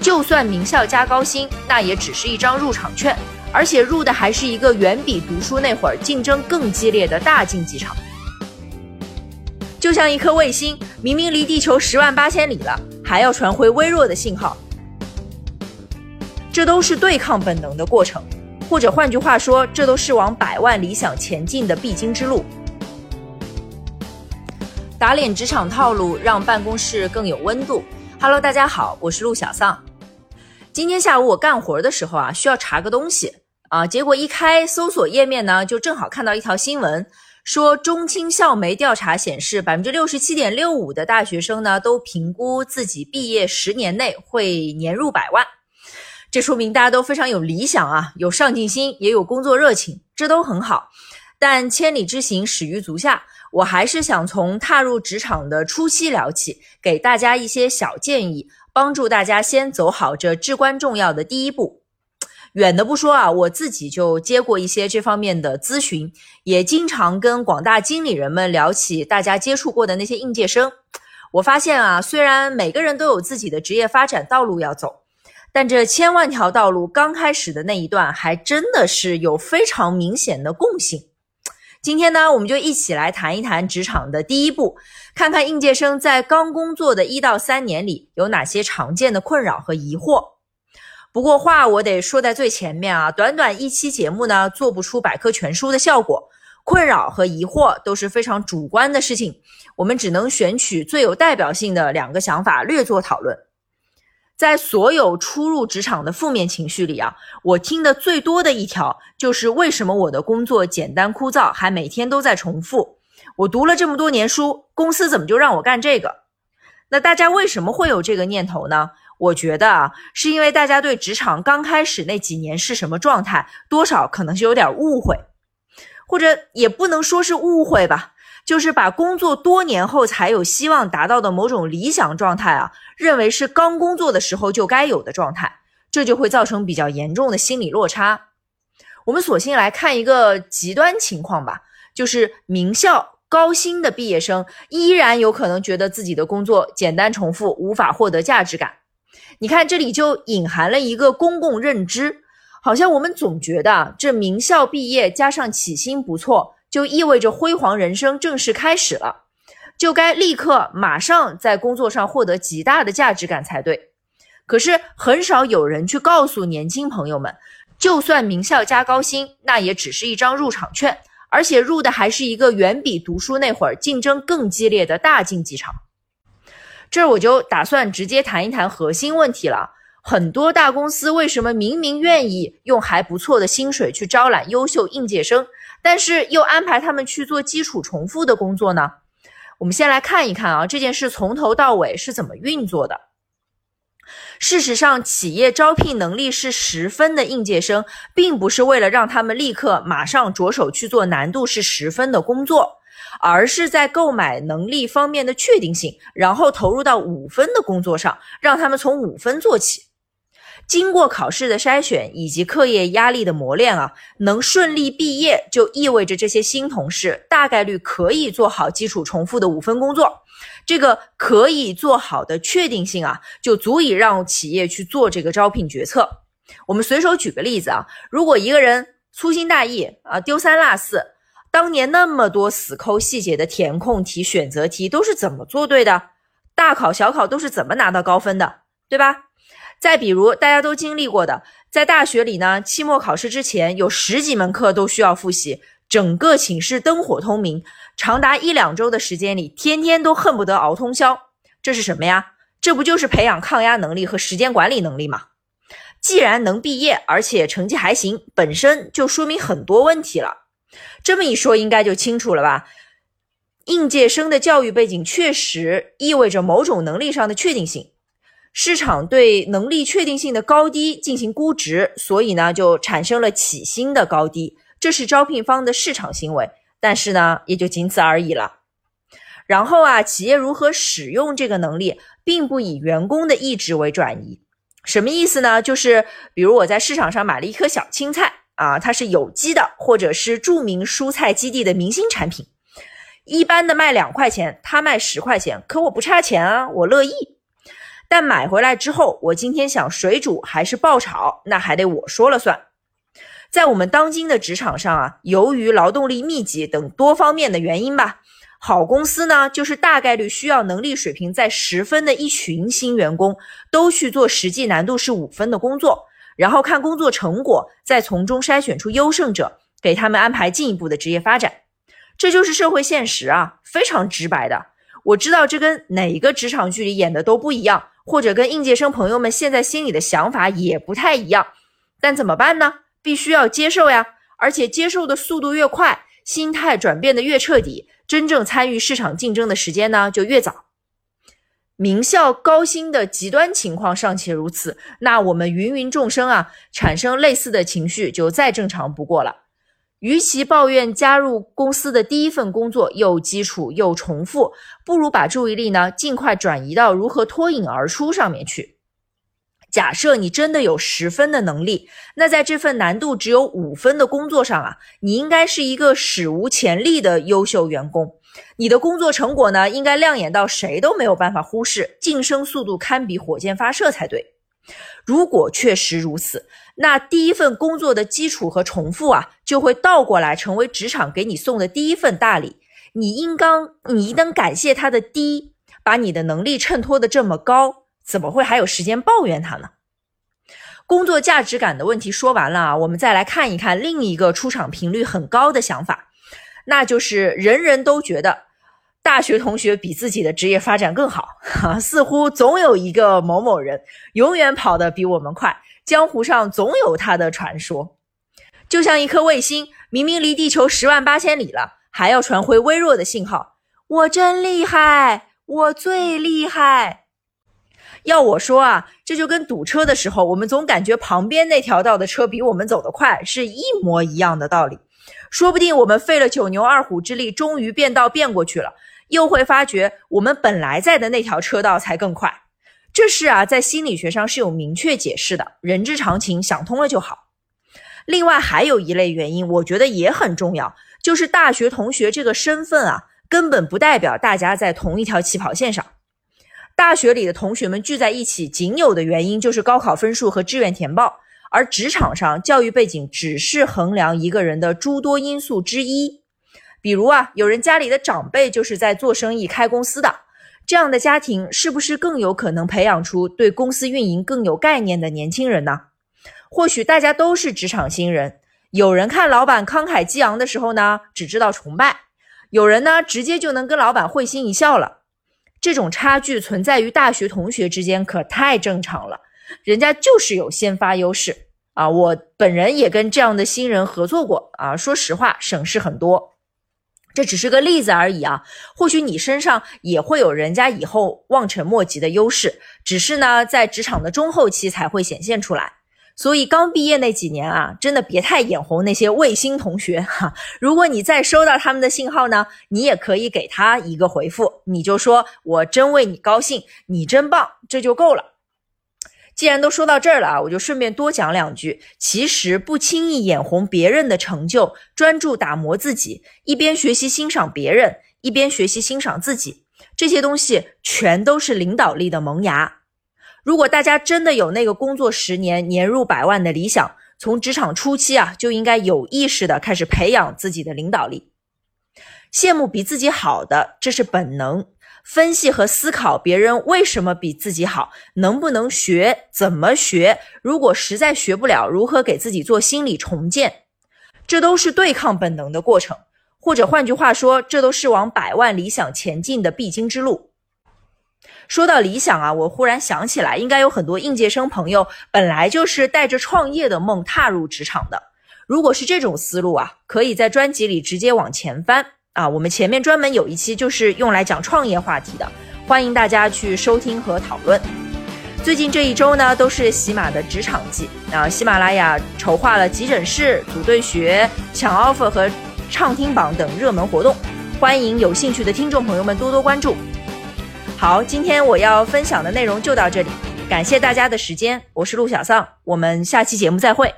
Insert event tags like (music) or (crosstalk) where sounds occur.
就算名校加高薪，那也只是一张入场券，而且入的还是一个远比读书那会儿竞争更激烈的大竞技场。就像一颗卫星，明明离地球十万八千里了，还要传回微弱的信号，这都是对抗本能的过程，或者换句话说，这都是往百万理想前进的必经之路。打脸职场套路，让办公室更有温度。Hello，大家好，我是陆小丧。今天下午我干活的时候啊，需要查个东西啊，结果一开搜索页面呢，就正好看到一条新闻，说中青校媒调查显示，百分之六十七点六五的大学生呢，都评估自己毕业十年内会年入百万。这说明大家都非常有理想啊，有上进心，也有工作热情，这都很好。但千里之行，始于足下。我还是想从踏入职场的初期聊起，给大家一些小建议，帮助大家先走好这至关重要的第一步。远的不说啊，我自己就接过一些这方面的咨询，也经常跟广大经理人们聊起大家接触过的那些应届生。我发现啊，虽然每个人都有自己的职业发展道路要走，但这千万条道路刚开始的那一段，还真的是有非常明显的共性。今天呢，我们就一起来谈一谈职场的第一步，看看应届生在刚工作的一到三年里有哪些常见的困扰和疑惑。不过话我得说在最前面啊，短短一期节目呢，做不出百科全书的效果。困扰和疑惑都是非常主观的事情，我们只能选取最有代表性的两个想法略作讨论。在所有初入职场的负面情绪里啊，我听的最多的一条就是为什么我的工作简单枯燥，还每天都在重复？我读了这么多年书，公司怎么就让我干这个？那大家为什么会有这个念头呢？我觉得啊，是因为大家对职场刚开始那几年是什么状态，多少可能是有点误会，或者也不能说是误会吧。就是把工作多年后才有希望达到的某种理想状态啊，认为是刚工作的时候就该有的状态，这就会造成比较严重的心理落差。我们索性来看一个极端情况吧，就是名校高薪的毕业生依然有可能觉得自己的工作简单重复，无法获得价值感。你看，这里就隐含了一个公共认知，好像我们总觉得这名校毕业加上起薪不错。就意味着辉煌人生正式开始了，就该立刻马上在工作上获得极大的价值感才对。可是很少有人去告诉年轻朋友们，就算名校加高薪，那也只是一张入场券，而且入的还是一个远比读书那会儿竞争更激烈的大竞技场。这我就打算直接谈一谈核心问题了：很多大公司为什么明明愿意用还不错的薪水去招揽优秀应届生？但是又安排他们去做基础重复的工作呢？我们先来看一看啊，这件事从头到尾是怎么运作的。事实上，企业招聘能力是十分的应届生，并不是为了让他们立刻马上着手去做难度是十分的工作，而是在购买能力方面的确定性，然后投入到五分的工作上，让他们从五分做起。经过考试的筛选以及课业压力的磨练啊，能顺利毕业就意味着这些新同事大概率可以做好基础重复的五分工作。这个可以做好的确定性啊，就足以让企业去做这个招聘决策。我们随手举个例子啊，如果一个人粗心大意啊，丢三落四，当年那么多死抠细节的填空题、选择题都是怎么做对的？大考小考都是怎么拿到高分的？对吧？再比如，大家都经历过的，在大学里呢，期末考试之前有十几门课都需要复习，整个寝室灯火通明，长达一两周的时间里，天天都恨不得熬通宵。这是什么呀？这不就是培养抗压能力和时间管理能力吗？既然能毕业，而且成绩还行，本身就说明很多问题了。这么一说，应该就清楚了吧？应届生的教育背景确实意味着某种能力上的确定性。市场对能力确定性的高低进行估值，所以呢，就产生了起薪的高低，这是招聘方的市场行为，但是呢，也就仅此而已了。然后啊，企业如何使用这个能力，并不以员工的意志为转移。什么意思呢？就是比如我在市场上买了一颗小青菜啊，它是有机的，或者是著名蔬菜基地的明星产品，一般的卖两块钱，他卖十块钱，可我不差钱啊，我乐意。但买回来之后，我今天想水煮还是爆炒，那还得我说了算。在我们当今的职场上啊，由于劳动力密集等多方面的原因吧，好公司呢，就是大概率需要能力水平在十分的一群新员工都去做实际难度是五分的工作，然后看工作成果，再从中筛选出优胜者，给他们安排进一步的职业发展。这就是社会现实啊，非常直白的。我知道这跟哪一个职场剧里演的都不一样。或者跟应届生朋友们现在心里的想法也不太一样，但怎么办呢？必须要接受呀！而且接受的速度越快，心态转变的越彻底，真正参与市场竞争的时间呢就越早。名校高薪的极端情况尚且如此，那我们芸芸众生啊，产生类似的情绪就再正常不过了。与其抱怨加入公司的第一份工作又基础又重复，不如把注意力呢尽快转移到如何脱颖而出上面去。假设你真的有十分的能力，那在这份难度只有五分的工作上啊，你应该是一个史无前例的优秀员工。你的工作成果呢，应该亮眼到谁都没有办法忽视，晋升速度堪比火箭发射才对。如果确实如此，那第一份工作的基础和重复啊，就会倒过来成为职场给你送的第一份大礼。你应当，你应当感谢他的低，把你的能力衬托的这么高，怎么会还有时间抱怨他呢？工作价值感的问题说完了啊，我们再来看一看另一个出场频率很高的想法，那就是人人都觉得。大学同学比自己的职业发展更好，哈，似乎总有一个某某人永远跑得比我们快，江湖上总有他的传说。就像一颗卫星，明明离地球十万八千里了，还要传回微弱的信号。我真厉害，我最厉害。要我说啊，这就跟堵车的时候，我们总感觉旁边那条道的车比我们走得快，是一模一样的道理。说不定我们费了九牛二虎之力，终于变道变过去了。又会发觉我们本来在的那条车道才更快，这事啊在心理学上是有明确解释的，人之常情，想通了就好。另外还有一类原因，我觉得也很重要，就是大学同学这个身份啊，根本不代表大家在同一条起跑线上。大学里的同学们聚在一起，仅有的原因就是高考分数和志愿填报，而职场上教育背景只是衡量一个人的诸多因素之一。比如啊，有人家里的长辈就是在做生意、开公司的，这样的家庭是不是更有可能培养出对公司运营更有概念的年轻人呢？或许大家都是职场新人，有人看老板慷慨激昂的时候呢，只知道崇拜；有人呢，直接就能跟老板会心一笑了。这种差距存在于大学同学之间，可太正常了。人家就是有先发优势啊！我本人也跟这样的新人合作过啊，说实话，省事很多。这只是个例子而已啊，或许你身上也会有人家以后望尘莫及的优势，只是呢，在职场的中后期才会显现出来。所以刚毕业那几年啊，真的别太眼红那些卫星同学 (laughs) 哈。如果你再收到他们的信号呢，你也可以给他一个回复，你就说我真为你高兴，你真棒，这就够了。既然都说到这儿了啊，我就顺便多讲两句。其实不轻易眼红别人的成就，专注打磨自己，一边学习欣赏别人，一边学习欣赏自己，这些东西全都是领导力的萌芽。如果大家真的有那个工作十年年入百万的理想，从职场初期啊，就应该有意识的开始培养自己的领导力。羡慕比自己好的，这是本能。分析和思考别人为什么比自己好，能不能学，怎么学？如果实在学不了，如何给自己做心理重建？这都是对抗本能的过程，或者换句话说，这都是往百万理想前进的必经之路。说到理想啊，我忽然想起来，应该有很多应届生朋友本来就是带着创业的梦踏入职场的。如果是这种思路啊，可以在专辑里直接往前翻。啊，我们前面专门有一期就是用来讲创业话题的，欢迎大家去收听和讨论。最近这一周呢，都是喜马的职场季啊，喜马拉雅筹划了急诊室、组队学、抢 offer 和畅听榜等热门活动，欢迎有兴趣的听众朋友们多多关注。好，今天我要分享的内容就到这里，感谢大家的时间，我是陆小丧，我们下期节目再会。